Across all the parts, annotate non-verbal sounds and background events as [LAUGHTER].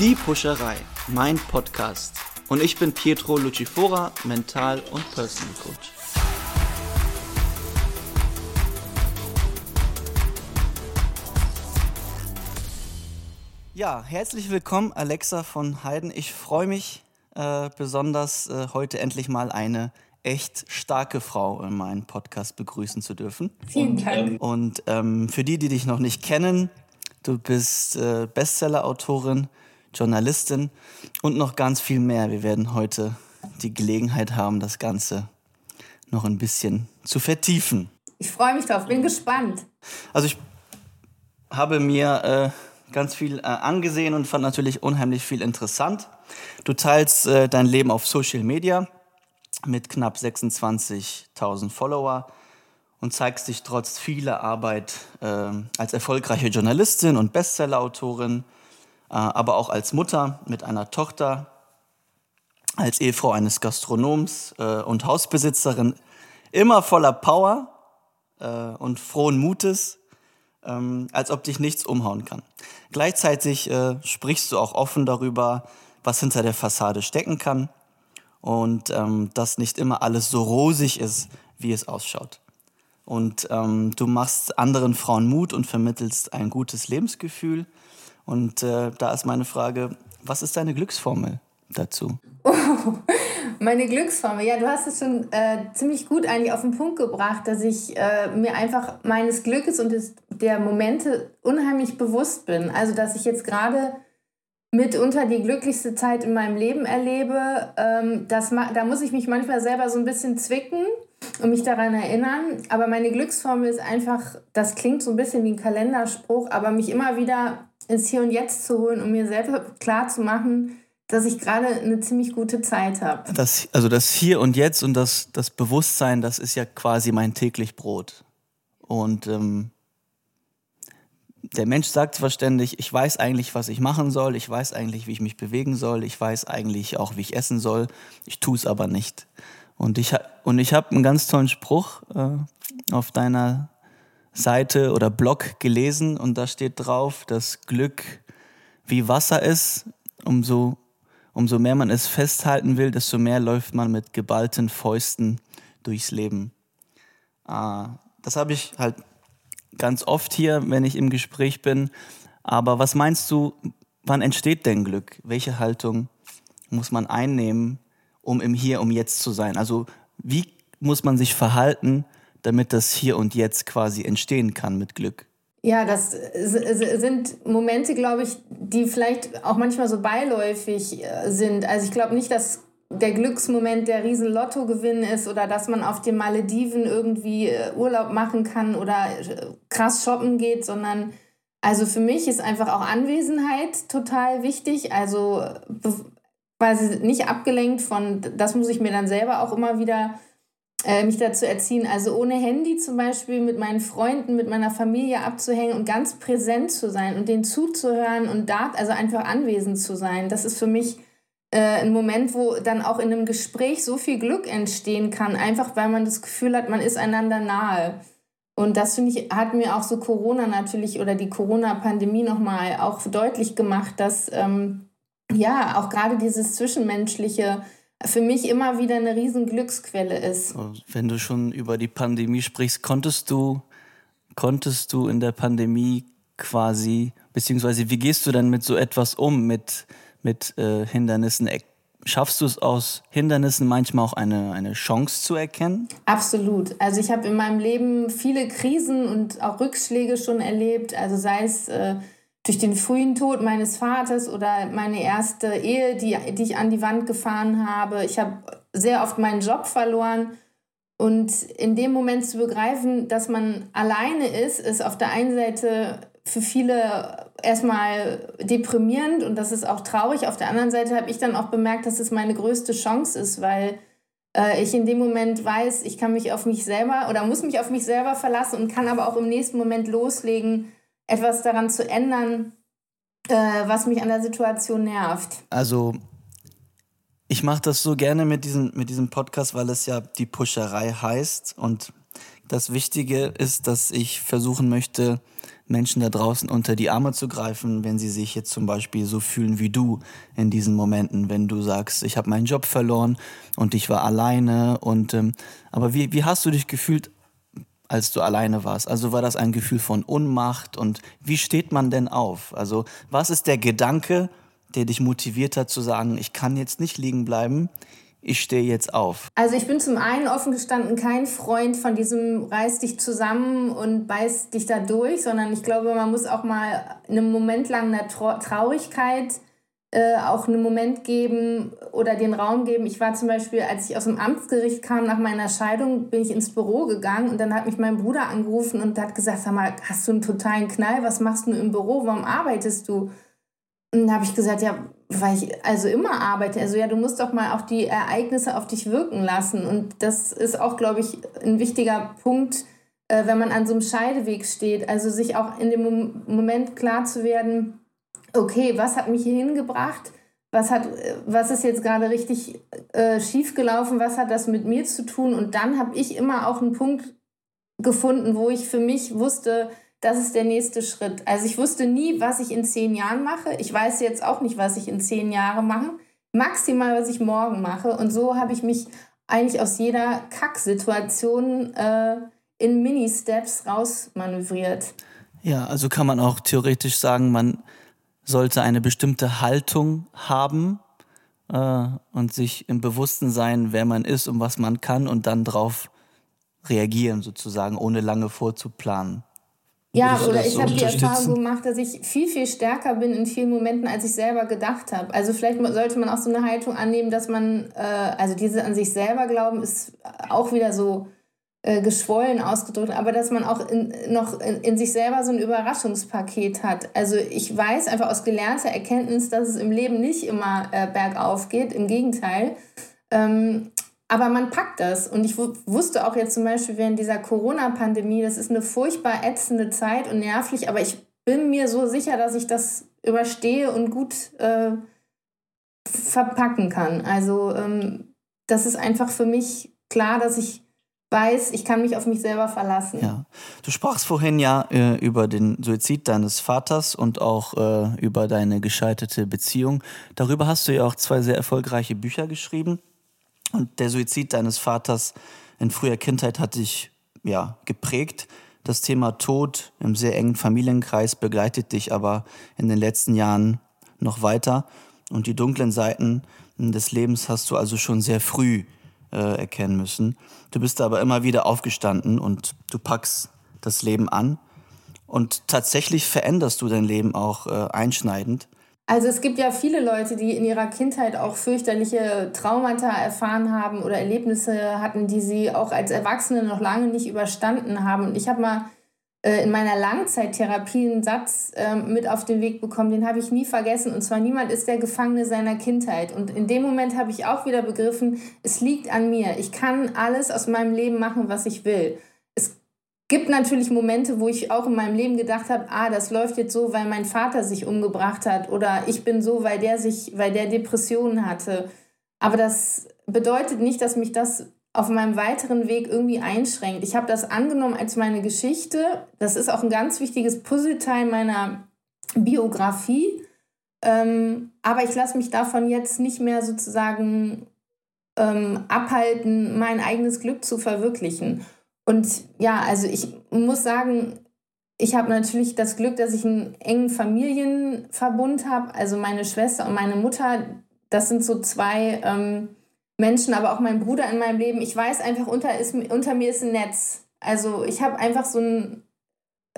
Die Pusherei, mein Podcast. Und ich bin Pietro Lucifora, Mental- und Personal Coach. Ja, herzlich willkommen, Alexa von Heiden. Ich freue mich äh, besonders, äh, heute endlich mal eine echt starke Frau in meinem Podcast begrüßen zu dürfen. Vielen Dank. Und ähm, für die, die dich noch nicht kennen, du bist äh, Bestseller-Autorin, Journalistin und noch ganz viel mehr. Wir werden heute die Gelegenheit haben, das Ganze noch ein bisschen zu vertiefen. Ich freue mich drauf, bin gespannt. Also ich habe mir äh, ganz viel äh, angesehen und fand natürlich unheimlich viel interessant. Du teilst äh, dein Leben auf Social Media mit knapp 26.000 Follower und zeigst dich trotz vieler Arbeit äh, als erfolgreiche Journalistin und Bestsellerautorin, aber auch als Mutter mit einer Tochter, als Ehefrau eines Gastronoms äh, und Hausbesitzerin, immer voller Power äh, und frohen Mutes, ähm, als ob dich nichts umhauen kann. Gleichzeitig äh, sprichst du auch offen darüber, was hinter der Fassade stecken kann und ähm, dass nicht immer alles so rosig ist, wie es ausschaut. Und ähm, du machst anderen Frauen Mut und vermittelst ein gutes Lebensgefühl. Und äh, da ist meine Frage, was ist deine Glücksformel dazu? Oh, [LAUGHS] meine Glücksformel, ja, du hast es schon äh, ziemlich gut eigentlich auf den Punkt gebracht, dass ich äh, mir einfach meines Glückes und des, der Momente unheimlich bewusst bin. Also, dass ich jetzt gerade mitunter die glücklichste Zeit in meinem Leben erlebe, ähm, das, da muss ich mich manchmal selber so ein bisschen zwicken und mich daran erinnern. Aber meine Glücksformel ist einfach, das klingt so ein bisschen wie ein Kalenderspruch, aber mich immer wieder ins Hier und Jetzt zu holen, um mir selber klar zu machen, dass ich gerade eine ziemlich gute Zeit habe. Das, also das Hier und Jetzt und das, das Bewusstsein, das ist ja quasi mein täglich Brot. Und ähm, der Mensch sagt zwar ständig, ich weiß eigentlich, was ich machen soll, ich weiß eigentlich, wie ich mich bewegen soll, ich weiß eigentlich auch, wie ich essen soll, ich tue es aber nicht. Und ich, und ich habe einen ganz tollen Spruch äh, auf deiner Seite oder Blog gelesen und da steht drauf, dass Glück wie Wasser ist, umso, umso mehr man es festhalten will, desto mehr läuft man mit geballten Fäusten durchs Leben. Äh, das habe ich halt ganz oft hier, wenn ich im Gespräch bin. Aber was meinst du, wann entsteht denn Glück? Welche Haltung muss man einnehmen, um im Hier, um Jetzt zu sein? Also wie muss man sich verhalten, damit das Hier und Jetzt quasi entstehen kann mit Glück? Ja, das sind Momente, glaube ich, die vielleicht auch manchmal so beiläufig äh, sind. Also ich glaube nicht, dass der Glücksmoment der riesen Lottogewinn ist oder dass man auf den Malediven irgendwie äh, Urlaub machen kann oder äh, krass shoppen geht, sondern also für mich ist einfach auch Anwesenheit total wichtig. Also quasi nicht abgelenkt von, das muss ich mir dann selber auch immer wieder mich dazu erziehen. Also ohne Handy zum Beispiel mit meinen Freunden, mit meiner Familie abzuhängen und ganz präsent zu sein und denen zuzuhören und da, also einfach anwesend zu sein. Das ist für mich äh, ein Moment, wo dann auch in einem Gespräch so viel Glück entstehen kann, einfach weil man das Gefühl hat, man ist einander nahe. Und das finde ich, hat mir auch so Corona natürlich oder die Corona-Pandemie nochmal auch deutlich gemacht, dass ähm, ja auch gerade dieses Zwischenmenschliche für mich immer wieder eine riesen Glücksquelle ist. Wenn du schon über die Pandemie sprichst, konntest du, konntest du in der Pandemie quasi, beziehungsweise wie gehst du denn mit so etwas um, mit mit äh, Hindernissen. Schaffst du es aus Hindernissen manchmal auch eine, eine Chance zu erkennen? Absolut. Also ich habe in meinem Leben viele Krisen und auch Rückschläge schon erlebt. Also sei es äh, durch den frühen Tod meines Vaters oder meine erste Ehe, die, die ich an die Wand gefahren habe. Ich habe sehr oft meinen Job verloren. Und in dem Moment zu begreifen, dass man alleine ist, ist auf der einen Seite für viele erstmal deprimierend und das ist auch traurig. Auf der anderen Seite habe ich dann auch bemerkt, dass es meine größte Chance ist, weil äh, ich in dem Moment weiß, ich kann mich auf mich selber oder muss mich auf mich selber verlassen und kann aber auch im nächsten Moment loslegen, etwas daran zu ändern, äh, was mich an der Situation nervt. Also ich mache das so gerne mit diesem, mit diesem Podcast, weil es ja die Pusherei heißt und Das Wichtige ist, dass ich versuchen möchte, Menschen da draußen unter die Arme zu greifen, wenn sie sich jetzt zum Beispiel so fühlen wie du in diesen Momenten, wenn du sagst, ich habe meinen Job verloren und ich war alleine und ähm, aber wie, wie hast du dich gefühlt, als du alleine warst? Also war das ein Gefühl von Unmacht und wie steht man denn auf? Also was ist der Gedanke, der dich motiviert hat zu sagen, ich kann jetzt nicht liegen bleiben, ich stehe jetzt auf? Also ich bin zum einen offen gestanden kein Freund von diesem reiß dich zusammen und beiß dich da durch, sondern ich glaube, man muss auch mal einen Moment lang einer Traurigkeit äh, auch einen Moment geben oder den Raum geben. Ich war zum Beispiel, als ich aus dem Amtsgericht kam nach meiner Scheidung, bin ich ins Büro gegangen und dann hat mich mein Bruder angerufen und hat gesagt, sag mal, hast du einen totalen Knall? Was machst du im Büro? Warum arbeitest du? Und dann habe ich gesagt, ja, weil ich also immer arbeite. Also ja, du musst doch mal auch die Ereignisse auf dich wirken lassen. Und das ist auch, glaube ich, ein wichtiger Punkt, äh, wenn man an so einem Scheideweg steht. Also sich auch in dem Moment klar zu werden, okay, was hat mich hier hingebracht? Was, hat, was ist jetzt gerade richtig äh, schief gelaufen? Was hat das mit mir zu tun? Und dann habe ich immer auch einen Punkt gefunden, wo ich für mich wusste, das ist der nächste Schritt. Also ich wusste nie, was ich in zehn Jahren mache. Ich weiß jetzt auch nicht, was ich in zehn Jahren mache. Maximal, was ich morgen mache. Und so habe ich mich eigentlich aus jeder Kacksituation äh, in Mini-Steps rausmanövriert. Ja, also kann man auch theoretisch sagen, man sollte eine bestimmte Haltung haben äh, und sich im Bewussten sein, wer man ist und was man kann und dann darauf reagieren sozusagen, ohne lange vorzuplanen. Ja, oder ich habe die Erfahrung gemacht, dass ich viel, viel stärker bin in vielen Momenten, als ich selber gedacht habe. Also vielleicht sollte man auch so eine Haltung annehmen, dass man, äh, also diese an sich selber glauben, ist auch wieder so äh, geschwollen ausgedrückt, aber dass man auch in, noch in, in, sich selber so ein Überraschungspaket hat. Also ich weiß einfach aus gelernter Erkenntnis, dass es im Leben nicht immer äh, bergauf geht, im Gegenteil. Ähm, aber man packt das. Und ich wusste auch jetzt zum Beispiel während dieser Corona-Pandemie, das ist eine furchtbar ätzende Zeit und nervlich, aber ich bin mir so sicher, dass ich das überstehe und gut äh, verpacken kann. Also ähm, das ist einfach für mich klar, dass ich weiß, ich kann mich auf mich selber verlassen. Ja. Du sprachst vorhin ja äh, über den Suizid deines Vaters und auch äh, über deine gescheiterte Beziehung. Darüber hast du ja auch zwei sehr erfolgreiche Bücher geschrieben. Und der Suizid deines Vaters in früher Kindheit hat dich ja geprägt. Das Thema Tod im sehr engen Familienkreis begleitet dich aber in den letzten Jahren noch weiter. Und die dunklen Seiten des Lebens hast du also schon sehr früh äh, erkennen müssen. Du bist aber immer wieder aufgestanden und du packst das Leben an. Und tatsächlich veränderst du dein Leben auch äh, einschneidend. Also es gibt ja viele Leute, die in ihrer Kindheit auch fürchterliche Traumata erfahren haben oder Erlebnisse hatten, die sie auch als Erwachsene noch lange nicht überstanden haben. Und ich habe mal äh, in meiner Langzeittherapie einen Satz äh, mit auf den Weg bekommen, den habe ich nie vergessen. Und zwar, niemand ist der Gefangene seiner Kindheit. Und in dem Moment habe ich auch wieder begriffen, es liegt an mir. Ich kann alles aus meinem Leben machen, was ich will gibt natürlich Momente, wo ich auch in meinem Leben gedacht habe, ah, das läuft jetzt so, weil mein Vater sich umgebracht hat oder ich bin so, weil der sich, weil der Depressionen hatte. Aber das bedeutet nicht, dass mich das auf meinem weiteren Weg irgendwie einschränkt. Ich habe das angenommen als meine Geschichte. Das ist auch ein ganz wichtiges Puzzleteil meiner Biografie. Ähm, aber ich lasse mich davon jetzt nicht mehr sozusagen ähm, abhalten, mein eigenes Glück zu verwirklichen. Und ja, also ich muss sagen, ich habe natürlich das Glück, dass ich einen engen Familienverbund habe. Also meine Schwester und meine Mutter, das sind so zwei ähm, Menschen, aber auch mein Bruder in meinem Leben. Ich weiß einfach, unter, ist, unter mir ist ein Netz. Also ich habe einfach so ein,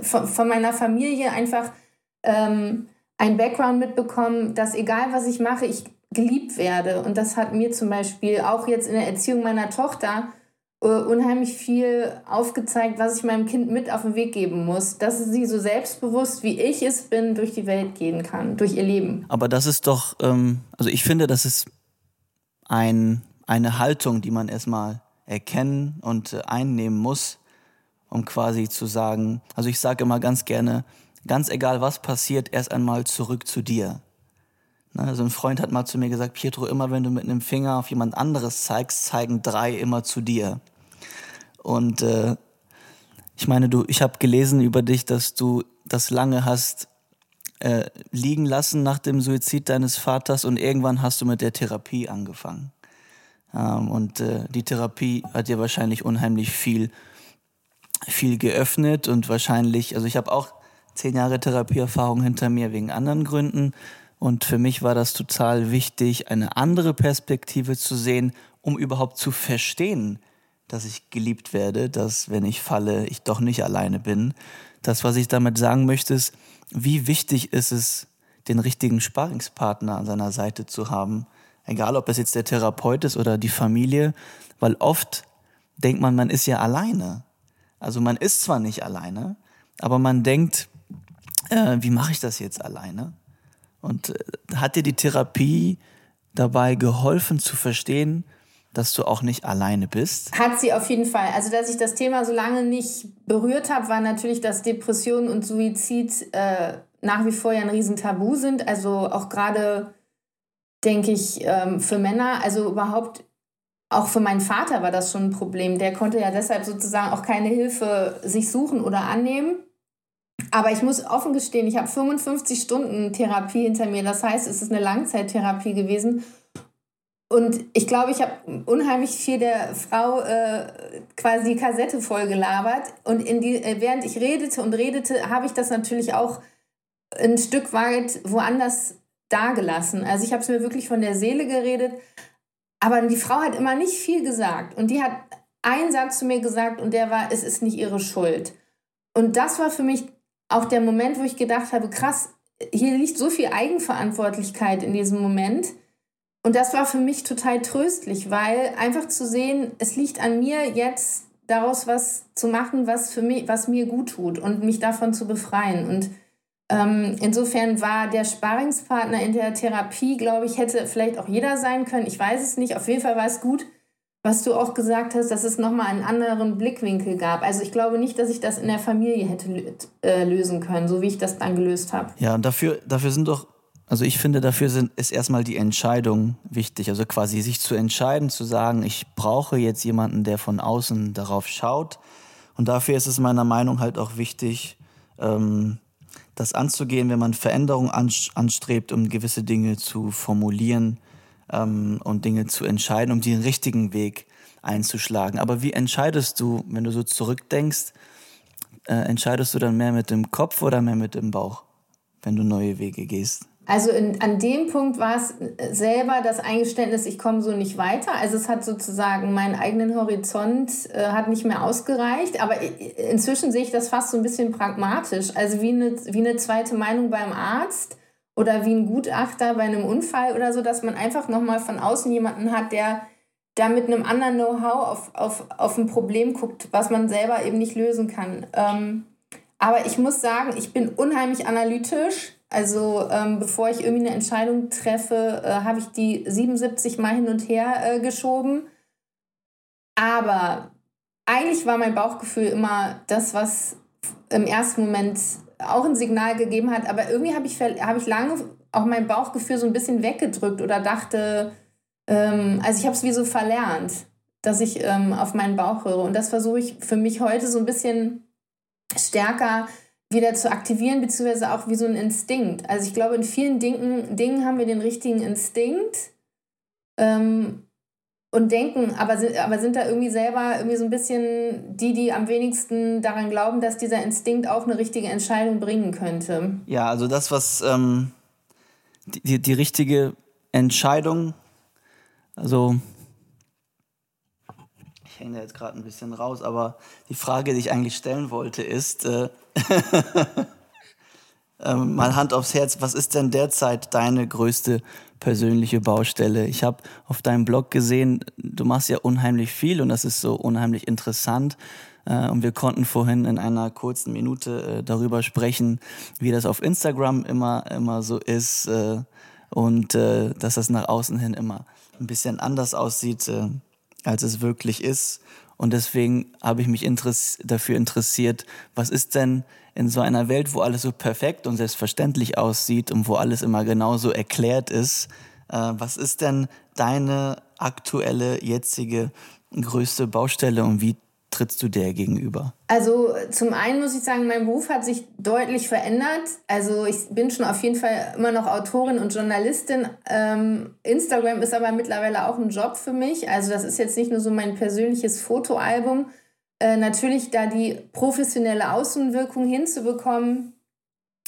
von, von meiner Familie einfach ähm, ein Background mitbekommen, dass egal was ich mache, ich geliebt werde. Und das hat mir zum Beispiel auch jetzt in der Erziehung meiner Tochter äh, unheimlich viel aufgezeigt, was ich meinem Kind mit auf den Weg geben muss, dass sie so selbstbewusst, wie ich es bin, durch die Welt gehen kann, durch ihr Leben. Aber das ist doch, ähm, also ich finde, das ist ein, eine Haltung, die man erstmal erkennen und äh, einnehmen muss, um quasi zu sagen, also ich sage immer ganz gerne, ganz egal was passiert, erst einmal zurück zu dir. Also ein Freund hat mal zu mir gesagt, Pietro, immer wenn du mit einem Finger auf jemand anderes zeigst, zeigen drei immer zu dir. Und äh, ich meine, du, ich habe gelesen über dich, dass du das lange hast äh, liegen lassen nach dem Suizid deines Vaters und irgendwann hast du mit der Therapie angefangen. Ähm, und äh, die Therapie hat dir wahrscheinlich unheimlich viel, viel geöffnet und wahrscheinlich, also ich habe auch zehn Jahre Therapieerfahrung hinter mir wegen anderen Gründen. Und für mich war das total wichtig, eine andere Perspektive zu sehen, um überhaupt zu verstehen, dass ich geliebt werde, dass wenn ich falle, ich doch nicht alleine bin. Das, was ich damit sagen möchte, ist, wie wichtig ist es, den richtigen Sparingspartner an seiner Seite zu haben. Egal, ob das jetzt der Therapeut ist oder die Familie, weil oft denkt man, man ist ja alleine. Also man ist zwar nicht alleine, aber man denkt, äh, wie mache ich das jetzt alleine? Und äh, hat dir die Therapie dabei geholfen zu verstehen, dass du auch nicht alleine bist? Hat sie auf jeden Fall. Also, dass ich das Thema so lange nicht berührt habe, war natürlich, dass Depression und Suizid äh, nach wie vor ja ein Riesentabu sind. Also auch gerade, denke ich, ähm, für Männer, also überhaupt auch für meinen Vater war das schon ein Problem. Der konnte ja deshalb sozusagen auch keine Hilfe sich suchen oder annehmen. Aber ich muss offen gestehen, ich habe 55 Stunden Therapie hinter mir. Das heißt, es ist eine Langzeittherapie gewesen. Und ich glaube, ich habe unheimlich viel der Frau äh, quasi die Kassette voll gelabert. Und in die, äh, während ich redete und redete, habe ich das natürlich auch ein Stück weit woanders dagelassen. Also ich habe es mir wirklich von der Seele geredet. Aber die Frau hat immer nicht viel gesagt. Und die hat einen Satz zu mir gesagt und der war, es ist nicht ihre Schuld. Und das war für mich auch der Moment, wo ich gedacht habe, krass, hier liegt so viel Eigenverantwortlichkeit in diesem Moment und das war für mich total tröstlich, weil einfach zu sehen, es liegt an mir jetzt daraus was zu machen, was für mich, was mir gut tut und mich davon zu befreien. Und ähm, insofern war der Sparingspartner in der Therapie, glaube ich, hätte vielleicht auch jeder sein können. Ich weiß es nicht. Auf jeden Fall war es gut, was du auch gesagt hast, dass es nochmal einen anderen Blickwinkel gab. Also ich glaube nicht, dass ich das in der Familie hätte äh, lösen können, so wie ich das dann gelöst habe. Ja, und dafür, dafür sind doch also ich finde, dafür sind, ist erstmal die Entscheidung wichtig. Also quasi sich zu entscheiden, zu sagen, ich brauche jetzt jemanden, der von außen darauf schaut. Und dafür ist es meiner Meinung halt auch wichtig, ähm, das anzugehen, wenn man Veränderungen anstrebt, um gewisse Dinge zu formulieren ähm, und Dinge zu entscheiden, um den richtigen Weg einzuschlagen. Aber wie entscheidest du, wenn du so zurückdenkst, äh, entscheidest du dann mehr mit dem Kopf oder mehr mit dem Bauch, wenn du neue Wege gehst? Also in, an dem Punkt war es selber das Eingeständnis, ich komme so nicht weiter. Also es hat sozusagen meinen eigenen Horizont äh, hat nicht mehr ausgereicht. Aber inzwischen sehe ich das fast so ein bisschen pragmatisch. Also wie eine, wie eine zweite Meinung beim Arzt oder wie ein Gutachter bei einem Unfall oder so, dass man einfach nochmal von außen jemanden hat, der da mit einem anderen Know-how auf, auf, auf ein Problem guckt, was man selber eben nicht lösen kann. Ähm, aber ich muss sagen, ich bin unheimlich analytisch also ähm, bevor ich irgendwie eine Entscheidung treffe, äh, habe ich die 77 Mal hin und her äh, geschoben. Aber eigentlich war mein Bauchgefühl immer das, was im ersten Moment auch ein Signal gegeben hat. Aber irgendwie habe ich, hab ich lange auch mein Bauchgefühl so ein bisschen weggedrückt oder dachte, ähm, also ich habe es wie so verlernt, dass ich ähm, auf meinen Bauch höre. Und das versuche ich für mich heute so ein bisschen stärker wieder zu aktivieren, beziehungsweise auch wie so ein Instinkt. Also ich glaube, in vielen Dingen, Dingen haben wir den richtigen Instinkt ähm, und denken, aber sind, aber sind da irgendwie selber irgendwie so ein bisschen die, die am wenigsten daran glauben, dass dieser Instinkt auch eine richtige Entscheidung bringen könnte. Ja, also das, was ähm, die, die richtige Entscheidung, also ich hänge da jetzt gerade ein bisschen raus, aber die Frage, die ich eigentlich stellen wollte, ist, äh, [LAUGHS] ähm, mal Hand aufs Herz, was ist denn derzeit deine größte persönliche Baustelle? Ich habe auf deinem Blog gesehen, du machst ja unheimlich viel und das ist so unheimlich interessant. Äh, und wir konnten vorhin in einer kurzen Minute äh, darüber sprechen, wie das auf Instagram immer, immer so ist äh, und äh, dass das nach außen hin immer ein bisschen anders aussieht. Als es wirklich ist. Und deswegen habe ich mich interess dafür interessiert, was ist denn in so einer Welt, wo alles so perfekt und selbstverständlich aussieht und wo alles immer genauso erklärt ist, äh, was ist denn deine aktuelle, jetzige größte Baustelle und wie trittst du der gegenüber? Also zum einen muss ich sagen, mein Beruf hat sich deutlich verändert. Also ich bin schon auf jeden Fall immer noch Autorin und Journalistin. Ähm, Instagram ist aber mittlerweile auch ein Job für mich. Also das ist jetzt nicht nur so mein persönliches Fotoalbum. Äh, natürlich da die professionelle Außenwirkung hinzubekommen,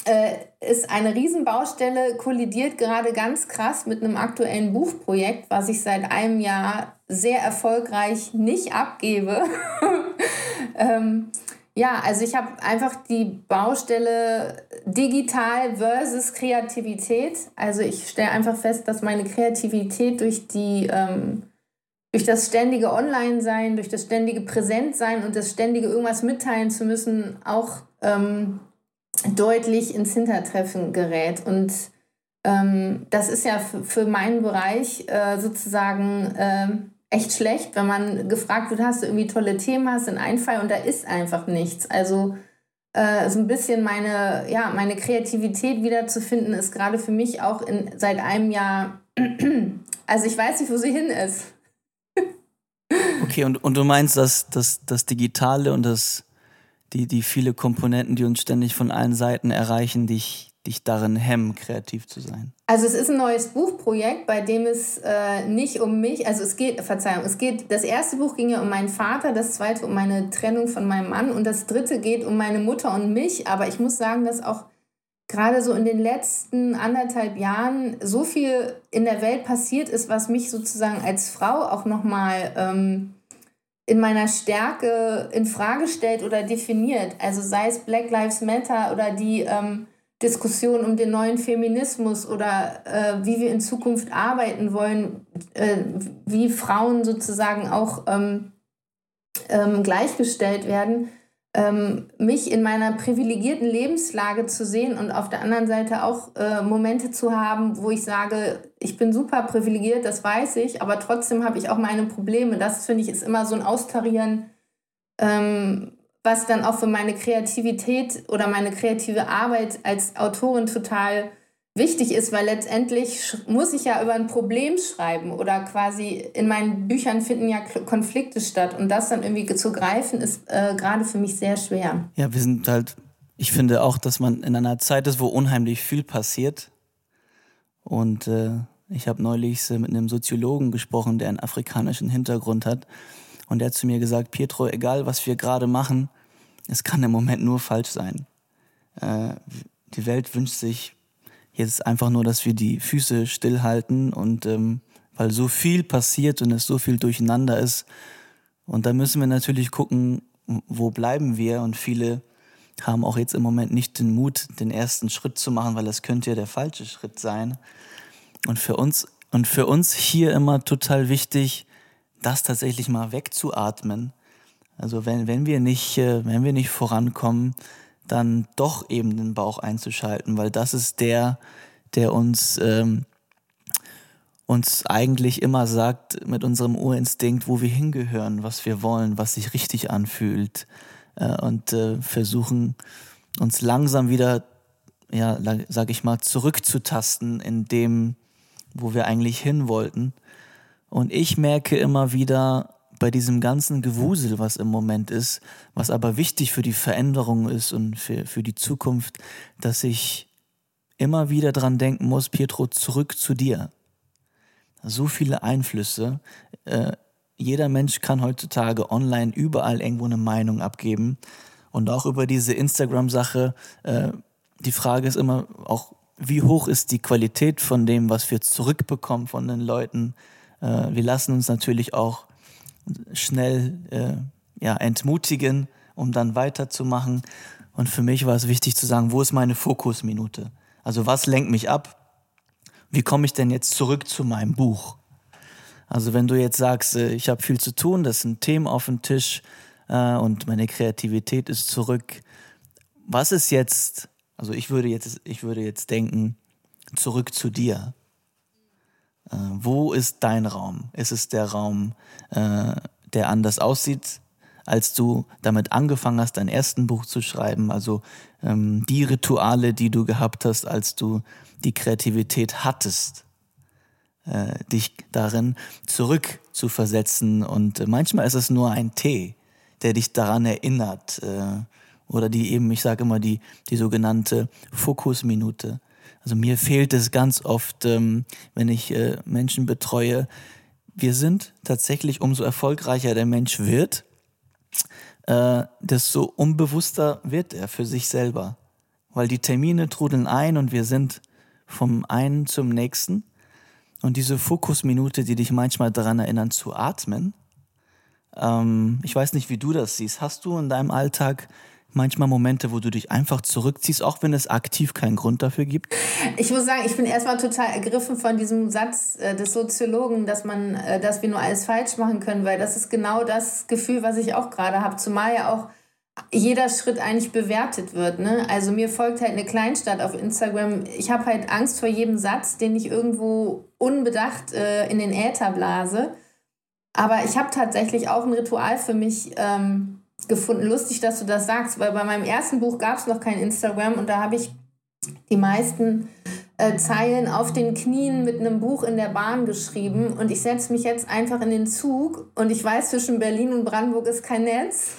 äh, ist eine Riesenbaustelle, kollidiert gerade ganz krass mit einem aktuellen Buchprojekt, was ich seit einem Jahr sehr erfolgreich nicht abgebe. [LAUGHS] ähm, ja, also ich habe einfach die Baustelle digital versus Kreativität. Also ich stelle einfach fest, dass meine Kreativität durch die ähm, durch das ständige Online-Sein, durch das ständige Präsentsein und das ständige irgendwas mitteilen zu müssen, auch ähm, deutlich ins Hintertreffen gerät. Und ähm, das ist ja für meinen Bereich äh, sozusagen äh, echt schlecht, wenn man gefragt wird, hast du irgendwie tolle Themen, hast du einen Einfall und da ist einfach nichts. Also äh, so ein bisschen meine, ja, meine Kreativität wiederzufinden, ist gerade für mich auch in, seit einem Jahr, [CLEARS THROAT] also ich weiß nicht, wo sie hin ist. okay, und, und du meinst, dass das, das Digitale und das die, die viele Komponenten, die uns ständig von allen Seiten erreichen, dich, dich darin hemmen, kreativ zu sein? Also es ist ein neues Buchprojekt, bei dem es äh, nicht um mich, also es geht, Verzeihung, es geht, das erste Buch ging ja um meinen Vater, das zweite um meine Trennung von meinem Mann und das dritte geht um meine Mutter und mich, aber ich muss sagen, dass auch gerade so in den letzten anderthalb Jahren so viel in der Welt passiert ist, was mich sozusagen als Frau auch nochmal ähm, in meiner Stärke in Frage stellt oder definiert. Also sei es Black Lives Matter oder die ähm, Diskussion um den neuen Feminismus oder äh, wie wir in Zukunft arbeiten wollen, äh, wie Frauen sozusagen auch ähm, ähm, gleichgestellt werden ähm, mich in meiner privilegierten Lebenslage zu sehen und auf der anderen Seite auch äh, Momente zu haben, wo ich sage, ich bin super privilegiert, das weiß ich, aber trotzdem habe ich auch meine Probleme. Das finde ich ist immer so ein Austarieren, ähm, was dann auch für meine Kreativität oder meine kreative Arbeit als Autorin total wichtig ist, weil letztendlich muss ich ja über ein Problem schreiben oder quasi in meinen Büchern finden ja Konflikte statt. Und das dann irgendwie zu greifen ist äh, gerade für mich sehr schwer. Ja, wir sind halt, ich finde auch, dass man in einer Zeit ist, wo unheimlich viel passiert. Und äh, ich habe neulich mit einem Soziologen gesprochen, der einen afrikanischen Hintergrund hat und der hat zu mir gesagt, Pietro, egal was wir gerade machen, es kann im Moment nur falsch sein. Äh, die Welt wünscht sich Jetzt einfach nur, dass wir die Füße stillhalten und ähm, weil so viel passiert und es so viel durcheinander ist. Und da müssen wir natürlich gucken, wo bleiben wir? Und viele haben auch jetzt im Moment nicht den Mut, den ersten Schritt zu machen, weil das könnte ja der falsche Schritt sein. Und für uns, und für uns hier immer total wichtig, das tatsächlich mal wegzuatmen. Also wenn, wenn wir nicht, äh, wenn wir nicht vorankommen, dann doch eben den Bauch einzuschalten, weil das ist der, der uns, ähm, uns eigentlich immer sagt mit unserem Urinstinkt, wo wir hingehören, was wir wollen, was sich richtig anfühlt äh, und äh, versuchen uns langsam wieder, ja, sag ich mal, zurückzutasten in dem, wo wir eigentlich hin wollten. Und ich merke immer wieder, bei diesem ganzen Gewusel, was im Moment ist, was aber wichtig für die Veränderung ist und für, für die Zukunft, dass ich immer wieder dran denken muss, Pietro, zurück zu dir. So viele Einflüsse. Äh, jeder Mensch kann heutzutage online überall irgendwo eine Meinung abgeben. Und auch über diese Instagram-Sache, äh, die Frage ist immer auch, wie hoch ist die Qualität von dem, was wir zurückbekommen von den Leuten. Äh, wir lassen uns natürlich auch schnell äh, ja, entmutigen, um dann weiterzumachen. Und für mich war es wichtig zu sagen, wo ist meine Fokusminute? Also was lenkt mich ab? Wie komme ich denn jetzt zurück zu meinem Buch? Also wenn du jetzt sagst, äh, ich habe viel zu tun, das sind Themen auf dem Tisch äh, und meine Kreativität ist zurück. Was ist jetzt, also ich würde jetzt, ich würde jetzt denken, zurück zu dir. Äh, wo ist dein Raum? Ist es der Raum, äh, der anders aussieht, als du damit angefangen hast, dein ersten Buch zu schreiben? Also ähm, die Rituale, die du gehabt hast, als du die Kreativität hattest, äh, dich darin zurück zu versetzen. Und manchmal ist es nur ein Tee, der dich daran erinnert. Äh, oder die eben, ich sage immer, die, die sogenannte Fokusminute. Also mir fehlt es ganz oft, ähm, wenn ich äh, Menschen betreue. Wir sind tatsächlich, umso erfolgreicher der Mensch wird, äh, desto unbewusster wird er für sich selber. Weil die Termine trudeln ein und wir sind vom einen zum nächsten. Und diese Fokusminute, die dich manchmal daran erinnern zu atmen, ähm, ich weiß nicht, wie du das siehst. Hast du in deinem Alltag manchmal Momente, wo du dich einfach zurückziehst, auch wenn es aktiv keinen Grund dafür gibt? Ich muss sagen, ich bin erstmal total ergriffen von diesem Satz äh, des Soziologen, dass man, äh, dass wir nur alles falsch machen können, weil das ist genau das Gefühl, was ich auch gerade habe. Zumal ja auch jeder Schritt eigentlich bewertet wird. Ne? Also mir folgt halt eine Kleinstadt auf Instagram. Ich habe halt Angst vor jedem Satz, den ich irgendwo unbedacht äh, in den Äther blase. Aber ich habe tatsächlich auch ein Ritual für mich ähm, gefunden. Lustig, dass du das sagst, weil bei meinem ersten Buch gab es noch kein Instagram und da habe ich die meisten äh, Zeilen auf den Knien mit einem Buch in der Bahn geschrieben und ich setze mich jetzt einfach in den Zug und ich weiß, zwischen Berlin und Brandenburg ist kein Netz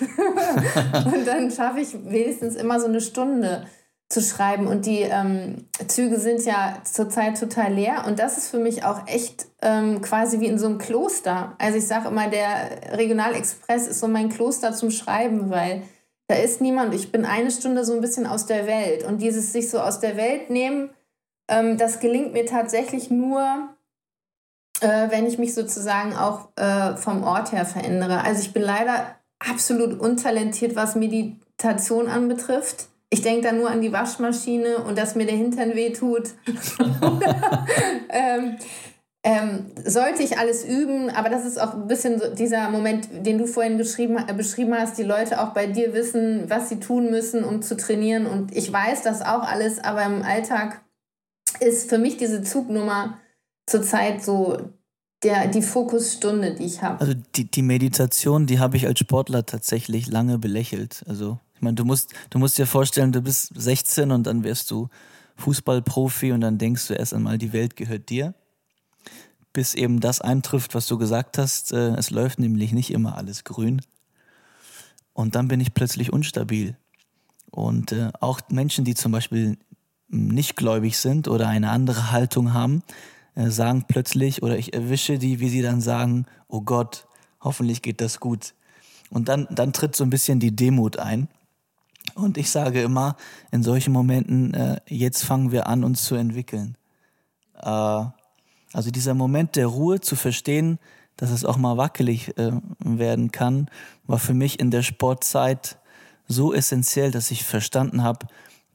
[LAUGHS] und dann schaffe ich wenigstens immer so eine Stunde zu schreiben und die ähm, Züge sind ja zurzeit total leer und das ist für mich auch echt ähm, quasi wie in so einem Kloster. Also ich sage immer, der Regionalexpress ist so mein Kloster zum Schreiben, weil da ist niemand. Ich bin eine Stunde so ein bisschen aus der Welt und dieses sich so aus der Welt nehmen, ähm, das gelingt mir tatsächlich nur, äh, wenn ich mich sozusagen auch äh, vom Ort her verändere. Also ich bin leider absolut untalentiert, was Meditation anbetrifft. Ich denke da nur an die Waschmaschine und dass mir der Hintern wehtut. [LAUGHS] ähm, ähm, sollte ich alles üben, aber das ist auch ein bisschen so dieser Moment, den du vorhin äh, beschrieben hast, die Leute auch bei dir wissen, was sie tun müssen, um zu trainieren. Und ich weiß das auch alles, aber im Alltag ist für mich diese Zugnummer zurzeit so der, die Fokusstunde, die ich habe. Also die, die Meditation, die habe ich als Sportler tatsächlich lange belächelt. Also meine, du musst, du musst dir vorstellen, du bist 16 und dann wirst du Fußballprofi und dann denkst du erst einmal, die Welt gehört dir. Bis eben das eintrifft, was du gesagt hast, äh, es läuft nämlich nicht immer alles grün. Und dann bin ich plötzlich unstabil. Und äh, auch Menschen, die zum Beispiel nicht gläubig sind oder eine andere Haltung haben, äh, sagen plötzlich oder ich erwische die, wie sie dann sagen, oh Gott, hoffentlich geht das gut. Und dann, dann tritt so ein bisschen die Demut ein. Und ich sage immer, in solchen Momenten, äh, jetzt fangen wir an, uns zu entwickeln. Äh, also dieser Moment der Ruhe zu verstehen, dass es auch mal wackelig äh, werden kann, war für mich in der Sportzeit so essentiell, dass ich verstanden habe,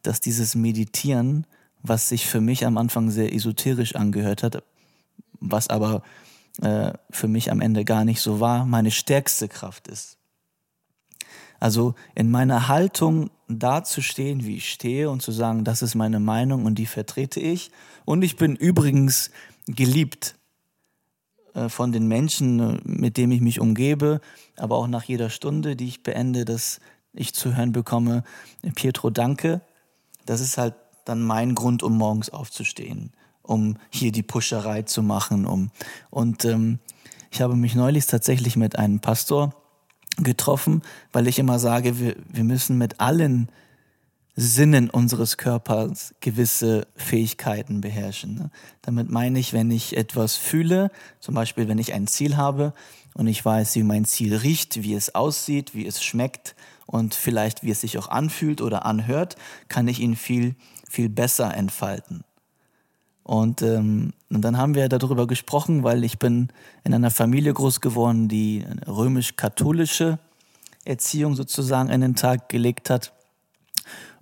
dass dieses Meditieren, was sich für mich am Anfang sehr esoterisch angehört hat, was aber äh, für mich am Ende gar nicht so war, meine stärkste Kraft ist. Also in meiner Haltung dazustehen, wie ich stehe und zu sagen, das ist meine Meinung und die vertrete ich. Und ich bin übrigens geliebt äh, von den Menschen, äh, mit denen ich mich umgebe, aber auch nach jeder Stunde, die ich beende, dass ich zu hören bekomme, Pietro, danke. Das ist halt dann mein Grund, um morgens aufzustehen, um hier die Puscherei zu machen. Um und ähm, ich habe mich neulich tatsächlich mit einem Pastor getroffen, weil ich immer sage, wir, wir müssen mit allen Sinnen unseres Körpers gewisse Fähigkeiten beherrschen. Ne? Damit meine ich, wenn ich etwas fühle, zum Beispiel wenn ich ein Ziel habe und ich weiß, wie mein Ziel riecht, wie es aussieht, wie es schmeckt und vielleicht wie es sich auch anfühlt oder anhört, kann ich ihn viel, viel besser entfalten. Und, ähm, und dann haben wir darüber gesprochen, weil ich bin in einer Familie groß geworden, die römisch-katholische Erziehung sozusagen in den Tag gelegt hat.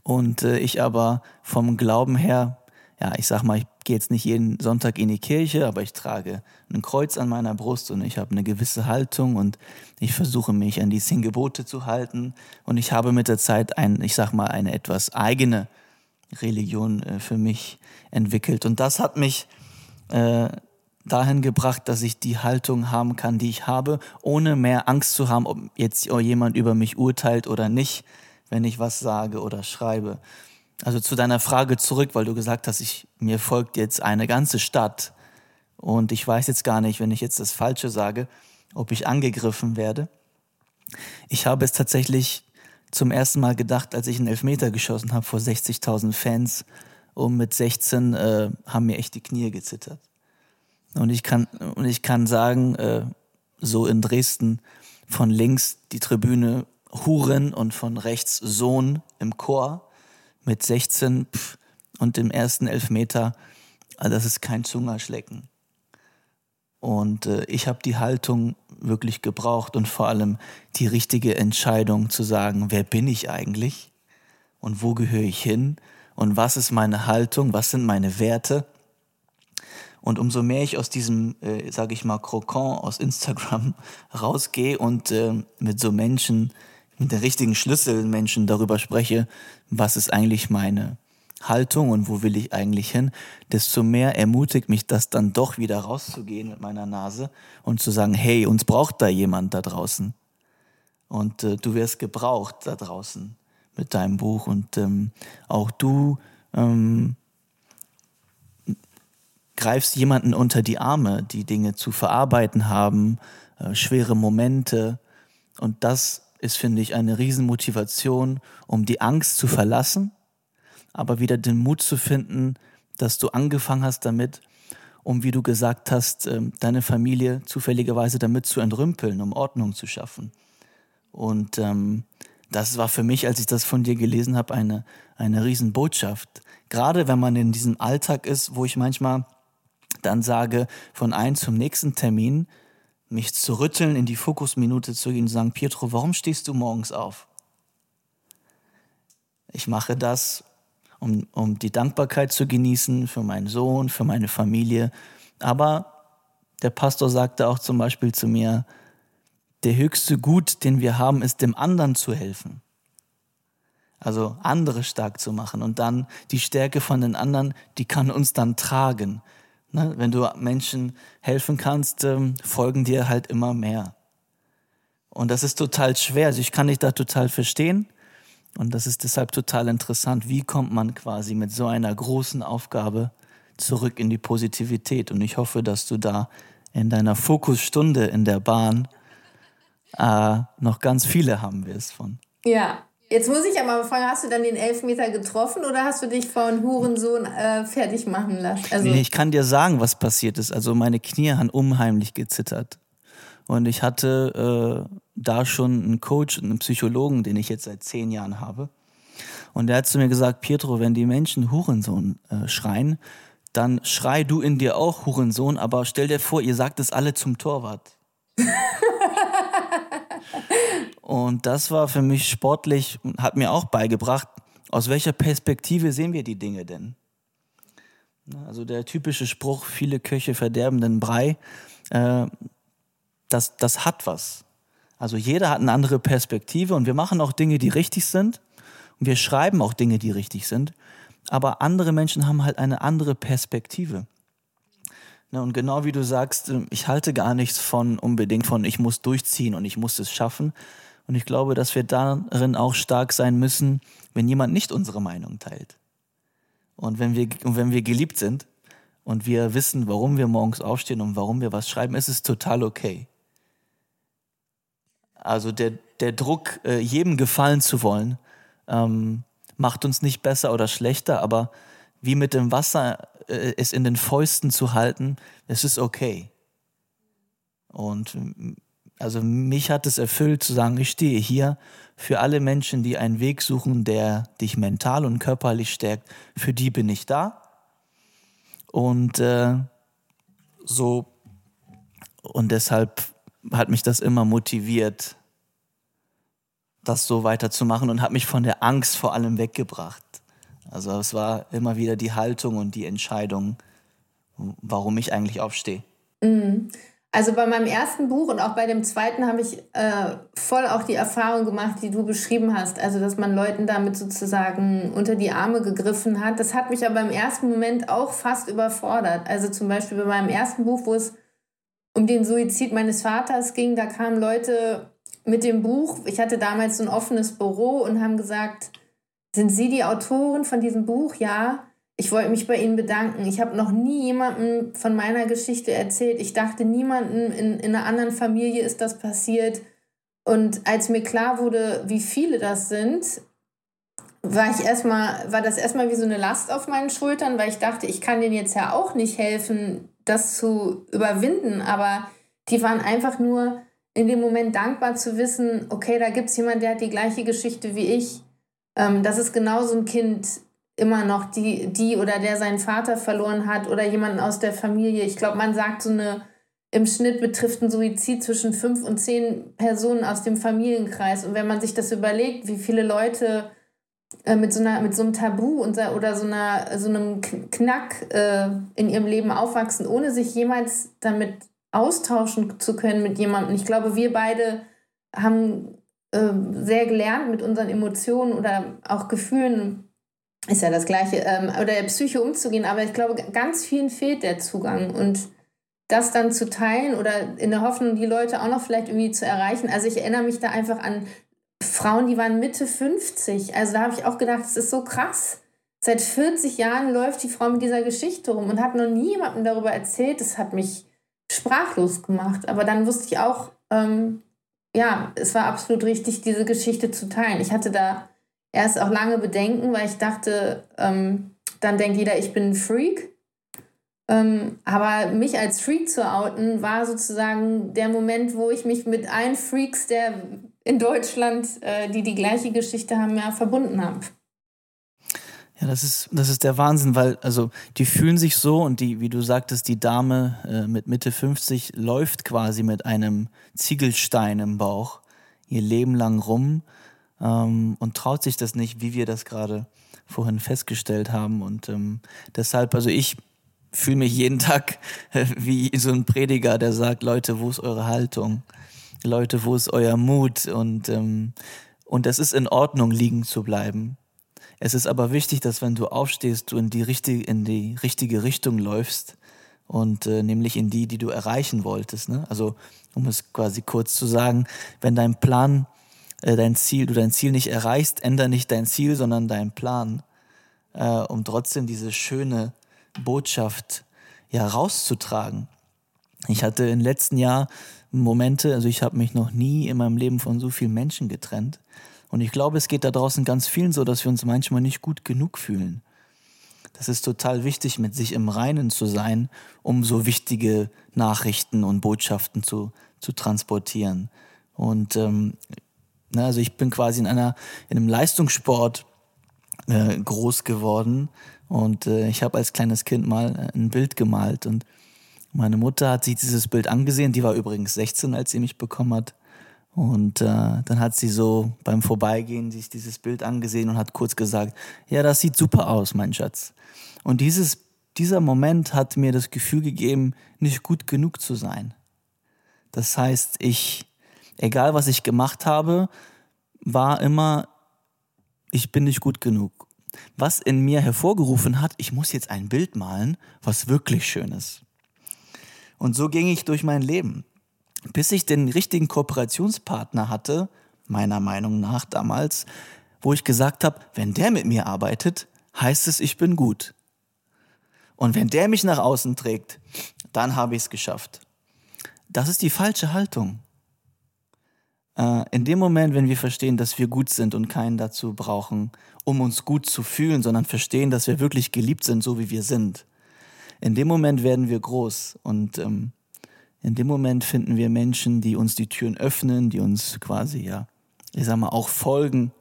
Und äh, ich aber vom Glauben her, ja, ich sag mal, ich gehe jetzt nicht jeden Sonntag in die Kirche, aber ich trage ein Kreuz an meiner Brust und ich habe eine gewisse Haltung und ich versuche mich an die zehn Gebote zu halten. Und ich habe mit der Zeit ein, ich sag mal, eine etwas eigene Religion äh, für mich entwickelt. Und das hat mich äh, dahin gebracht, dass ich die Haltung haben kann, die ich habe, ohne mehr Angst zu haben, ob jetzt jemand über mich urteilt oder nicht, wenn ich was sage oder schreibe. Also zu deiner Frage zurück, weil du gesagt hast, ich, mir folgt jetzt eine ganze Stadt und ich weiß jetzt gar nicht, wenn ich jetzt das Falsche sage, ob ich angegriffen werde. Ich habe es tatsächlich zum ersten Mal gedacht, als ich einen Elfmeter geschossen habe vor 60.000 Fans. Und mit 16 äh, haben mir echt die Knie gezittert. Und ich kann, und ich kann sagen, äh, so in Dresden von links die Tribüne Huren und von rechts Sohn im Chor mit 16 pff, und dem ersten Elfmeter, also das ist kein Zungerschlecken. Und äh, ich habe die Haltung wirklich gebraucht und vor allem die richtige Entscheidung zu sagen, wer bin ich eigentlich und wo gehöre ich hin und was ist meine Haltung, was sind meine Werte. Und umso mehr ich aus diesem, äh, sage ich mal, Krokon aus Instagram [LAUGHS] rausgehe und äh, mit so Menschen, mit den richtigen Schlüsselmenschen darüber spreche, was ist eigentlich meine Haltung und wo will ich eigentlich hin, desto mehr ermutigt mich das dann doch wieder rauszugehen mit meiner Nase und zu sagen, hey, uns braucht da jemand da draußen. Und äh, du wirst gebraucht da draußen mit deinem Buch und ähm, auch du ähm, greifst jemanden unter die Arme, die Dinge zu verarbeiten haben, äh, schwere Momente. Und das ist, finde ich, eine Riesenmotivation, um die Angst zu verlassen aber wieder den Mut zu finden, dass du angefangen hast damit, um, wie du gesagt hast, ähm, deine Familie zufälligerweise damit zu entrümpeln, um Ordnung zu schaffen. Und ähm, das war für mich, als ich das von dir gelesen habe, eine, eine Riesenbotschaft. Gerade wenn man in diesem Alltag ist, wo ich manchmal dann sage, von einem zum nächsten Termin, mich zu rütteln, in die Fokusminute zu gehen und sagen, Pietro, warum stehst du morgens auf? Ich mache das, um, um die Dankbarkeit zu genießen für meinen Sohn, für meine Familie. Aber der Pastor sagte auch zum Beispiel zu mir, der höchste Gut, den wir haben, ist dem anderen zu helfen. Also andere stark zu machen und dann die Stärke von den anderen, die kann uns dann tragen. Ne? Wenn du Menschen helfen kannst, ähm, folgen dir halt immer mehr. Und das ist total schwer. Also ich kann dich da total verstehen. Und das ist deshalb total interessant. Wie kommt man quasi mit so einer großen Aufgabe zurück in die Positivität? Und ich hoffe, dass du da in deiner Fokusstunde in der Bahn äh, noch ganz viele haben wirst von. Ja, Jetzt muss ich aber fragen, hast du dann den Elfmeter getroffen oder hast du dich von Hurensohn äh, fertig machen lassen? Also nee, ich kann dir sagen, was passiert ist. Also meine Knie haben unheimlich gezittert. Und ich hatte äh, da schon einen Coach und einen Psychologen, den ich jetzt seit zehn Jahren habe. Und der hat zu mir gesagt, Pietro, wenn die Menschen Hurensohn äh, schreien, dann schrei du in dir auch Hurensohn, aber stell dir vor, ihr sagt es alle zum Torwart. [LAUGHS] und das war für mich sportlich, hat mir auch beigebracht, aus welcher Perspektive sehen wir die Dinge denn? Also der typische Spruch, viele Köche verderben den Brei. Äh, das, das hat was. Also jeder hat eine andere Perspektive und wir machen auch Dinge, die richtig sind. Und wir schreiben auch Dinge, die richtig sind. Aber andere Menschen haben halt eine andere Perspektive. Ne, und genau wie du sagst, ich halte gar nichts von unbedingt von, ich muss durchziehen und ich muss es schaffen. Und ich glaube, dass wir darin auch stark sein müssen, wenn jemand nicht unsere Meinung teilt. Und wenn wir, und wenn wir geliebt sind und wir wissen, warum wir morgens aufstehen und warum wir was schreiben, ist es total okay. Also der, der Druck, äh, jedem gefallen zu wollen, ähm, macht uns nicht besser oder schlechter, aber wie mit dem Wasser äh, es in den Fäusten zu halten, es ist okay. Und also mich hat es erfüllt zu sagen, ich stehe hier für alle Menschen, die einen Weg suchen, der dich mental und körperlich stärkt. Für die bin ich da. Und äh, so und deshalb hat mich das immer motiviert, das so weiterzumachen und hat mich von der Angst vor allem weggebracht. Also es war immer wieder die Haltung und die Entscheidung, warum ich eigentlich aufstehe. Mhm. Also bei meinem ersten Buch und auch bei dem zweiten habe ich äh, voll auch die Erfahrung gemacht, die du beschrieben hast. Also dass man Leuten damit sozusagen unter die Arme gegriffen hat. Das hat mich aber im ersten Moment auch fast überfordert. Also zum Beispiel bei meinem ersten Buch, wo es um den Suizid meines Vaters ging. Da kamen Leute mit dem Buch. Ich hatte damals so ein offenes Büro und haben gesagt, sind Sie die Autorin von diesem Buch? Ja. Ich wollte mich bei Ihnen bedanken. Ich habe noch nie jemandem von meiner Geschichte erzählt. Ich dachte, niemandem in, in einer anderen Familie ist das passiert. und als mir klar wurde, wie viele das sind, war ich erstmal, war das erstmal wie so eine Last auf meinen Schultern, weil ich dachte, ich kann denen jetzt ja auch nicht helfen, das zu überwinden. Aber die waren einfach nur in dem Moment dankbar zu wissen, okay, da gibt es jemanden, der hat die gleiche Geschichte wie ich. Ähm, das ist genauso ein Kind immer noch, die, die oder der seinen Vater verloren hat oder jemanden aus der Familie. Ich glaube, man sagt so eine im Schnitt betrifft ein Suizid zwischen fünf und zehn Personen aus dem Familienkreis. Und wenn man sich das überlegt, wie viele Leute äh, mit, so einer, mit so einem Tabu und, oder so, einer, so einem Knack äh, in ihrem Leben aufwachsen, ohne sich jemals damit austauschen zu können mit jemandem. Ich glaube, wir beide haben äh, sehr gelernt, mit unseren Emotionen oder auch Gefühlen, ist ja das Gleiche, ähm, oder der Psyche umzugehen. Aber ich glaube, ganz vielen fehlt der Zugang. Und das dann zu teilen oder in der Hoffnung, die Leute auch noch vielleicht irgendwie zu erreichen. Also ich erinnere mich da einfach an Frauen, die waren Mitte 50. Also da habe ich auch gedacht, das ist so krass. Seit 40 Jahren läuft die Frau mit dieser Geschichte rum und hat noch nie jemandem darüber erzählt. Das hat mich sprachlos gemacht. Aber dann wusste ich auch, ähm, ja, es war absolut richtig, diese Geschichte zu teilen. Ich hatte da erst auch lange Bedenken, weil ich dachte, ähm, dann denkt jeder, ich bin ein Freak. Ähm, aber mich als Freak zu outen, war sozusagen der Moment, wo ich mich mit allen Freaks, der in Deutschland, äh, die die gleiche Geschichte haben, ja, verbunden habe. Ja, das ist, das ist der Wahnsinn, weil, also, die fühlen sich so und die, wie du sagtest, die Dame äh, mit Mitte 50 läuft quasi mit einem Ziegelstein im Bauch ihr Leben lang rum ähm, und traut sich das nicht, wie wir das gerade vorhin festgestellt haben. Und ähm, deshalb, also ich fühle mich jeden Tag äh, wie so ein Prediger, der sagt, Leute, wo ist eure Haltung? Leute, wo ist euer Mut? Und, ähm, und es ist in Ordnung, liegen zu bleiben. Es ist aber wichtig, dass wenn du aufstehst, du in die richtige, in die richtige Richtung läufst und äh, nämlich in die, die du erreichen wolltest. Ne? Also um es quasi kurz zu sagen, wenn dein Plan, äh, dein Ziel, du dein Ziel nicht erreichst, ändere nicht dein Ziel, sondern deinen Plan, äh, um trotzdem diese schöne Botschaft ja rauszutragen. Ich hatte im letzten Jahr Momente, also ich habe mich noch nie in meinem Leben von so vielen Menschen getrennt. Und ich glaube, es geht da draußen ganz vielen so, dass wir uns manchmal nicht gut genug fühlen. Das ist total wichtig, mit sich im Reinen zu sein, um so wichtige Nachrichten und Botschaften zu, zu transportieren. Und ähm, na, also ich bin quasi in einer in einem Leistungssport äh, groß geworden und äh, ich habe als kleines Kind mal äh, ein Bild gemalt und meine Mutter hat sich dieses Bild angesehen. Die war übrigens 16, als sie mich bekommen hat. Und äh, dann hat sie so beim Vorbeigehen sich dieses Bild angesehen und hat kurz gesagt, ja, das sieht super aus, mein Schatz. Und dieses, dieser Moment hat mir das Gefühl gegeben, nicht gut genug zu sein. Das heißt, ich, egal was ich gemacht habe, war immer, ich bin nicht gut genug was in mir hervorgerufen hat, ich muss jetzt ein Bild malen, was wirklich schön ist. Und so ging ich durch mein Leben, bis ich den richtigen Kooperationspartner hatte, meiner Meinung nach damals, wo ich gesagt habe, wenn der mit mir arbeitet, heißt es, ich bin gut. Und wenn der mich nach außen trägt, dann habe ich es geschafft. Das ist die falsche Haltung. Äh, in dem Moment, wenn wir verstehen, dass wir gut sind und keinen dazu brauchen, um uns gut zu fühlen, sondern verstehen, dass wir wirklich geliebt sind, so wie wir sind, in dem Moment werden wir groß und ähm, in dem Moment finden wir Menschen, die uns die Türen öffnen, die uns quasi, ja, ich sag mal, auch folgen.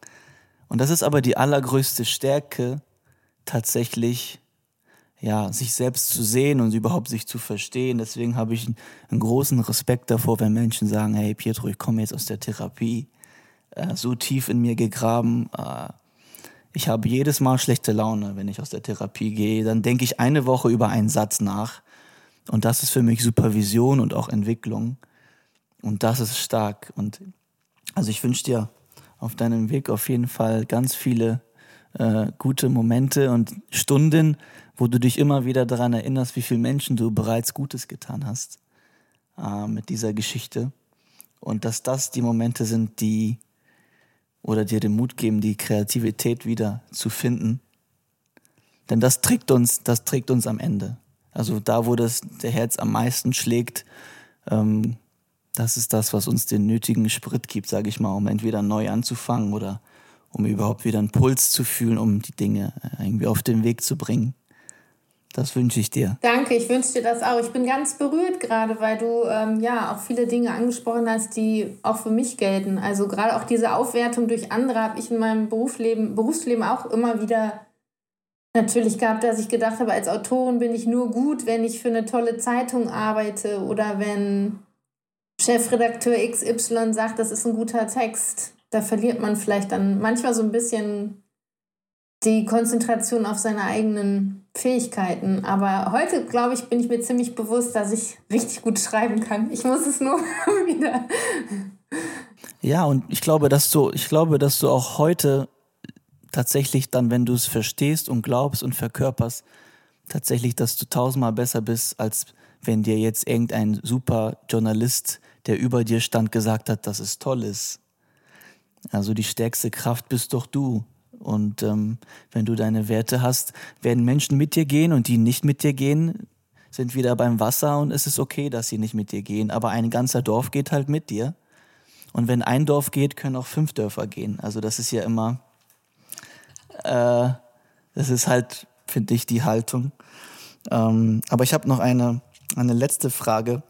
Und das ist aber die allergrößte Stärke, tatsächlich ja, sich selbst zu sehen und überhaupt sich zu verstehen. Deswegen habe ich einen großen Respekt davor, wenn Menschen sagen, hey Pietro, ich komme jetzt aus der Therapie, äh, so tief in mir gegraben. Äh, ich habe jedes Mal schlechte Laune, wenn ich aus der Therapie gehe. Dann denke ich eine Woche über einen Satz nach. Und das ist für mich Supervision und auch Entwicklung. Und das ist stark. Und also ich wünsche dir auf deinem Weg auf jeden Fall ganz viele äh, gute Momente und Stunden, wo du dich immer wieder daran erinnerst, wie viele Menschen du bereits Gutes getan hast äh, mit dieser Geschichte. Und dass das die Momente sind, die oder dir den Mut geben, die Kreativität wieder zu finden. Denn das trägt uns, das trägt uns am Ende. Also da, wo das der Herz am meisten schlägt, ähm, das ist das, was uns den nötigen Sprit gibt, sage ich mal, um entweder neu anzufangen oder um überhaupt wieder einen Puls zu fühlen, um die Dinge äh, irgendwie auf den Weg zu bringen. Das wünsche ich dir. Danke, ich wünsche dir das auch. Ich bin ganz berührt gerade, weil du ähm, ja auch viele Dinge angesprochen hast, die auch für mich gelten. Also gerade auch diese Aufwertung durch andere habe ich in meinem Berufsleben, Berufsleben auch immer wieder natürlich gehabt, dass ich gedacht habe, als Autorin bin ich nur gut, wenn ich für eine tolle Zeitung arbeite oder wenn Chefredakteur XY sagt, das ist ein guter Text. Da verliert man vielleicht dann manchmal so ein bisschen die Konzentration auf seine eigenen Fähigkeiten. Aber heute, glaube ich, bin ich mir ziemlich bewusst, dass ich richtig gut schreiben kann. Ich muss es nur [LAUGHS] wieder. Ja, und ich glaube, dass du, ich glaube, dass du auch heute tatsächlich dann, wenn du es verstehst und glaubst und verkörperst, tatsächlich, dass du tausendmal besser bist, als wenn dir jetzt irgendein super Journalist, der über dir stand, gesagt hat, dass es toll ist. Also die stärkste Kraft bist doch du. Und ähm, wenn du deine Werte hast, werden Menschen mit dir gehen und die nicht mit dir gehen, sind wieder beim Wasser und es ist okay, dass sie nicht mit dir gehen. Aber ein ganzer Dorf geht halt mit dir. Und wenn ein Dorf geht, können auch fünf Dörfer gehen. Also das ist ja immer, äh, das ist halt, finde ich, die Haltung. Ähm, aber ich habe noch eine, eine letzte Frage.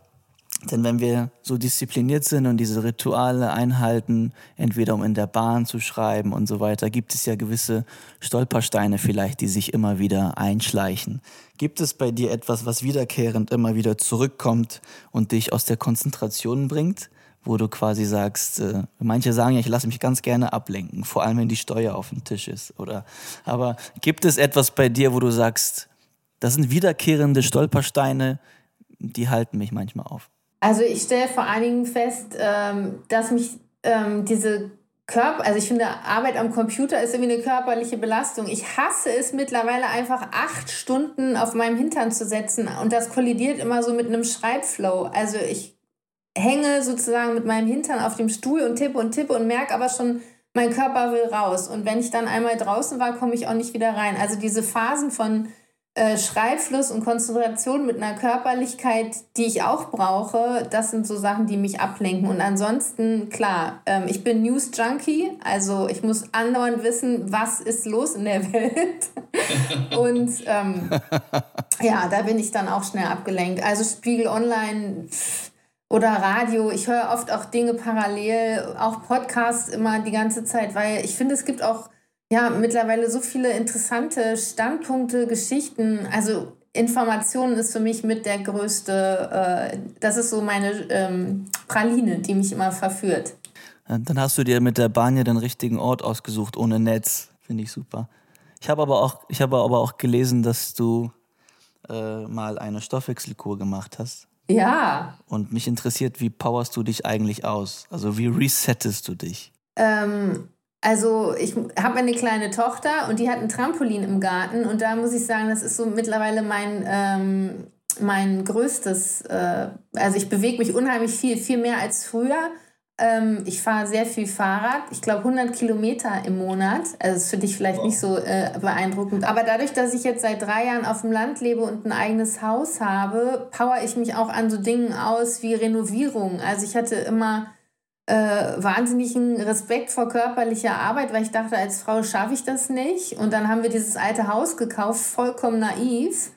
Denn wenn wir so diszipliniert sind und diese Rituale einhalten, entweder um in der Bahn zu schreiben und so weiter, gibt es ja gewisse Stolpersteine vielleicht, die sich immer wieder einschleichen. Gibt es bei dir etwas, was wiederkehrend immer wieder zurückkommt und dich aus der Konzentration bringt? Wo du quasi sagst, äh, manche sagen ja, ich lasse mich ganz gerne ablenken, vor allem wenn die Steuer auf dem Tisch ist, oder? Aber gibt es etwas bei dir, wo du sagst, das sind wiederkehrende Stolpersteine, die halten mich manchmal auf? Also ich stelle vor allen Dingen fest, ähm, dass mich ähm, diese Körper, also ich finde, Arbeit am Computer ist irgendwie eine körperliche Belastung. Ich hasse es mittlerweile einfach acht Stunden auf meinem Hintern zu setzen und das kollidiert immer so mit einem Schreibflow. Also ich hänge sozusagen mit meinem Hintern auf dem Stuhl und tippe und tippe und merke aber schon, mein Körper will raus. Und wenn ich dann einmal draußen war, komme ich auch nicht wieder rein. Also diese Phasen von äh, Schreibfluss und Konzentration mit einer Körperlichkeit, die ich auch brauche, das sind so Sachen, die mich ablenken. Und ansonsten, klar, ähm, ich bin News Junkie, also ich muss andauernd wissen, was ist los in der [LAUGHS] Welt. und ähm, [LAUGHS] ja, da bin ich dann auch schnell abgelenkt. Also Spiegel Online. Oder Radio. Ich höre oft auch Dinge parallel, auch Podcasts immer die ganze Zeit, weil ich finde, es gibt auch ja, mittlerweile so viele interessante Standpunkte, Geschichten. Also Informationen ist für mich mit der größte, äh, das ist so meine ähm, Praline, die mich immer verführt. Dann hast du dir mit der Bahn ja den richtigen Ort ausgesucht, ohne Netz. Finde ich super. Ich habe aber, auch, habe aber auch gelesen, dass du äh, mal eine Stoffwechselkur gemacht hast. Ja. Und mich interessiert, wie powerst du dich eigentlich aus? Also wie resettest du dich? Ähm, also ich habe eine kleine Tochter und die hat ein Trampolin im Garten und da muss ich sagen, das ist so mittlerweile mein, ähm, mein größtes, äh, also ich bewege mich unheimlich viel, viel mehr als früher. Ähm, ich fahre sehr viel Fahrrad, ich glaube 100 Kilometer im Monat. Also ist für dich vielleicht wow. nicht so äh, beeindruckend. Aber dadurch, dass ich jetzt seit drei Jahren auf dem Land lebe und ein eigenes Haus habe, power ich mich auch an so Dingen aus wie Renovierung. Also ich hatte immer äh, wahnsinnigen Respekt vor körperlicher Arbeit, weil ich dachte, als Frau schaffe ich das nicht. Und dann haben wir dieses alte Haus gekauft, vollkommen naiv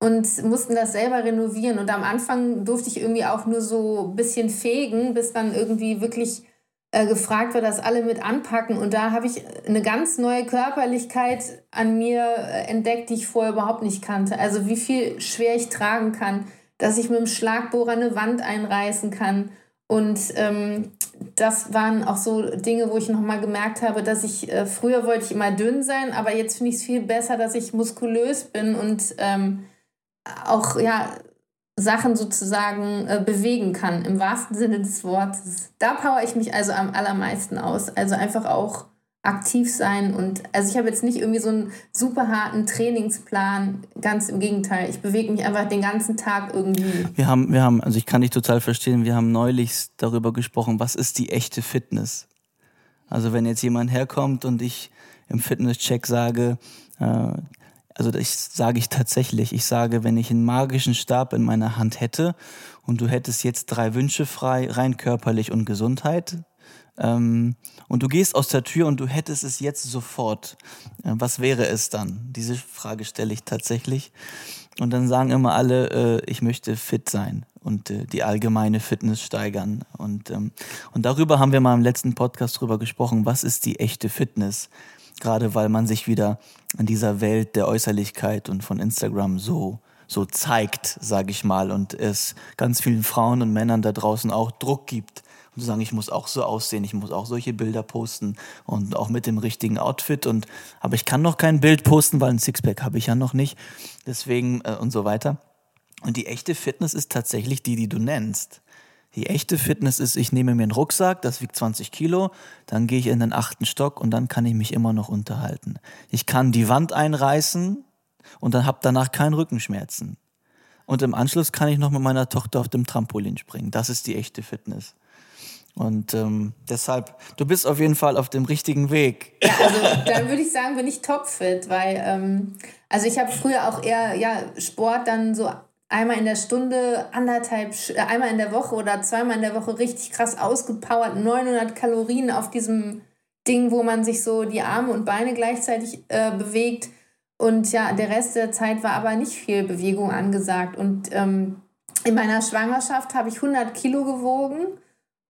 und mussten das selber renovieren. Und am Anfang durfte ich irgendwie auch nur so ein bisschen fegen, bis dann irgendwie wirklich äh, gefragt wird, dass alle mit anpacken. Und da habe ich eine ganz neue Körperlichkeit an mir äh, entdeckt, die ich vorher überhaupt nicht kannte. Also wie viel schwer ich tragen kann, dass ich mit dem Schlagbohrer eine Wand einreißen kann und ähm, das waren auch so Dinge, wo ich nochmal gemerkt habe, dass ich, äh, früher wollte ich immer dünn sein, aber jetzt finde ich es viel besser, dass ich muskulös bin und ähm, auch ja, Sachen sozusagen äh, bewegen kann, im wahrsten Sinne des Wortes. Da power ich mich also am allermeisten aus. Also einfach auch aktiv sein und also ich habe jetzt nicht irgendwie so einen super harten Trainingsplan, ganz im Gegenteil. Ich bewege mich einfach den ganzen Tag irgendwie. Wir haben, wir haben, also ich kann dich total verstehen, wir haben neulich darüber gesprochen, was ist die echte Fitness? Also wenn jetzt jemand herkommt und ich im Fitnesscheck sage, äh, also das sage ich tatsächlich, ich sage, wenn ich einen magischen Stab in meiner Hand hätte und du hättest jetzt drei Wünsche frei, rein körperlich und Gesundheit, ähm, und du gehst aus der Tür und du hättest es jetzt sofort, äh, was wäre es dann? Diese Frage stelle ich tatsächlich. Und dann sagen immer alle, äh, ich möchte fit sein und äh, die allgemeine Fitness steigern. Und, ähm, und darüber haben wir mal im letzten Podcast drüber gesprochen, was ist die echte Fitness? Gerade weil man sich wieder in dieser Welt der Äußerlichkeit und von Instagram so so zeigt, sage ich mal, und es ganz vielen Frauen und Männern da draußen auch Druck gibt, und zu sagen, ich muss auch so aussehen, ich muss auch solche Bilder posten und auch mit dem richtigen Outfit und aber ich kann noch kein Bild posten, weil ein Sixpack habe ich ja noch nicht. Deswegen äh, und so weiter. Und die echte Fitness ist tatsächlich die, die du nennst. Die echte Fitness ist, ich nehme mir einen Rucksack, das wiegt 20 Kilo, dann gehe ich in den achten Stock und dann kann ich mich immer noch unterhalten. Ich kann die Wand einreißen und dann habe danach keinen Rückenschmerzen. Und im Anschluss kann ich noch mit meiner Tochter auf dem Trampolin springen. Das ist die echte Fitness. Und ähm, deshalb, du bist auf jeden Fall auf dem richtigen Weg. Ja, also dann würde ich sagen, bin ich topfit, weil ähm, also ich habe früher auch eher ja Sport dann so einmal in der Stunde, anderthalb, äh, einmal in der Woche oder zweimal in der Woche richtig krass ausgepowert, 900 Kalorien auf diesem Ding, wo man sich so die Arme und Beine gleichzeitig äh, bewegt. Und ja, der Rest der Zeit war aber nicht viel Bewegung angesagt. Und ähm, in meiner Schwangerschaft habe ich 100 Kilo gewogen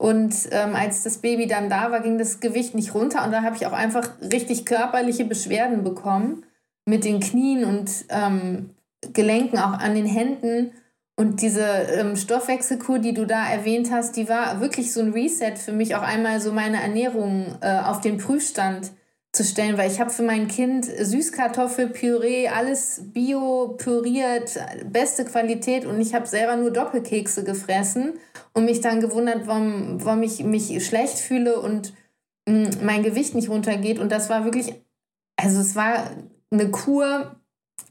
und ähm, als das Baby dann da war, ging das Gewicht nicht runter und da habe ich auch einfach richtig körperliche Beschwerden bekommen mit den Knien und ähm, Gelenken, auch an den Händen. Und diese ähm, Stoffwechselkur, die du da erwähnt hast, die war wirklich so ein Reset für mich, auch einmal so meine Ernährung äh, auf den Prüfstand zu stellen, weil ich habe für mein Kind Süßkartoffelpüree, alles bio püriert, beste Qualität. Und ich habe selber nur Doppelkekse gefressen und mich dann gewundert, warum, warum ich mich schlecht fühle und mh, mm, mein Gewicht nicht runtergeht. Und das war wirklich, also es war eine Kur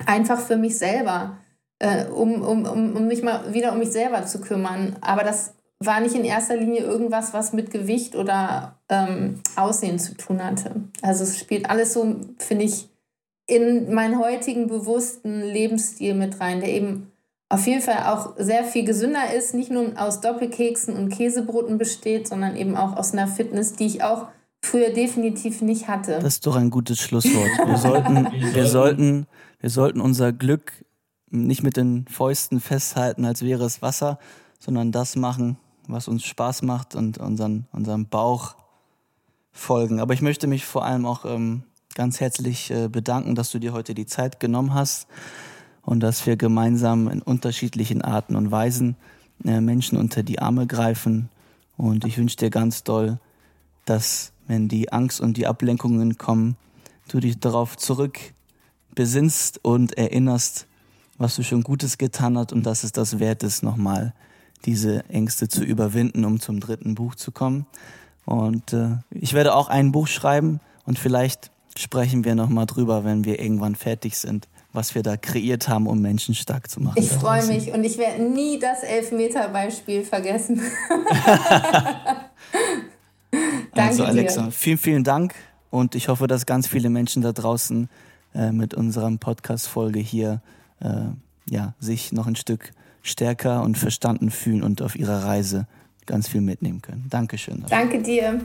einfach für mich selber, äh, um, um, um, um mich mal wieder um mich selber zu kümmern, aber das war nicht in erster Linie irgendwas, was mit Gewicht oder ähm, Aussehen zu tun hatte. Also es spielt alles so, finde ich, in meinen heutigen bewussten Lebensstil mit rein, der eben auf jeden Fall auch sehr viel gesünder ist, nicht nur aus Doppelkeksen und Käsebroten besteht, sondern eben auch aus einer Fitness, die ich auch früher definitiv nicht hatte. Das ist doch ein gutes Schlusswort. Wir sollten, [LAUGHS] wir sollten, wir sollten unser Glück nicht mit den Fäusten festhalten, als wäre es Wasser, sondern das machen, was uns Spaß macht und unseren, unserem Bauch folgen. Aber ich möchte mich vor allem auch ähm, ganz herzlich äh, bedanken, dass du dir heute die Zeit genommen hast und dass wir gemeinsam in unterschiedlichen Arten und Weisen äh, Menschen unter die Arme greifen. Und ich wünsche dir ganz doll, dass wenn die Angst und die Ablenkungen kommen, du dich darauf zurück besinnst und erinnerst, was du schon Gutes getan hast und dass es das wert ist, nochmal diese Ängste zu überwinden, um zum dritten Buch zu kommen. Und äh, ich werde auch ein Buch schreiben und vielleicht sprechen wir nochmal drüber, wenn wir irgendwann fertig sind, was wir da kreiert haben, um Menschen stark zu machen. Ich freue mich und ich werde nie das Elfmeter-Beispiel vergessen. [LAUGHS] [LAUGHS] Danke also Alexa, dir. vielen, vielen Dank und ich hoffe, dass ganz viele Menschen da draußen äh, mit unserer Podcast-Folge hier äh, ja, sich noch ein Stück stärker und verstanden fühlen und auf ihrer Reise ganz viel mitnehmen können. Dankeschön. Danke dir.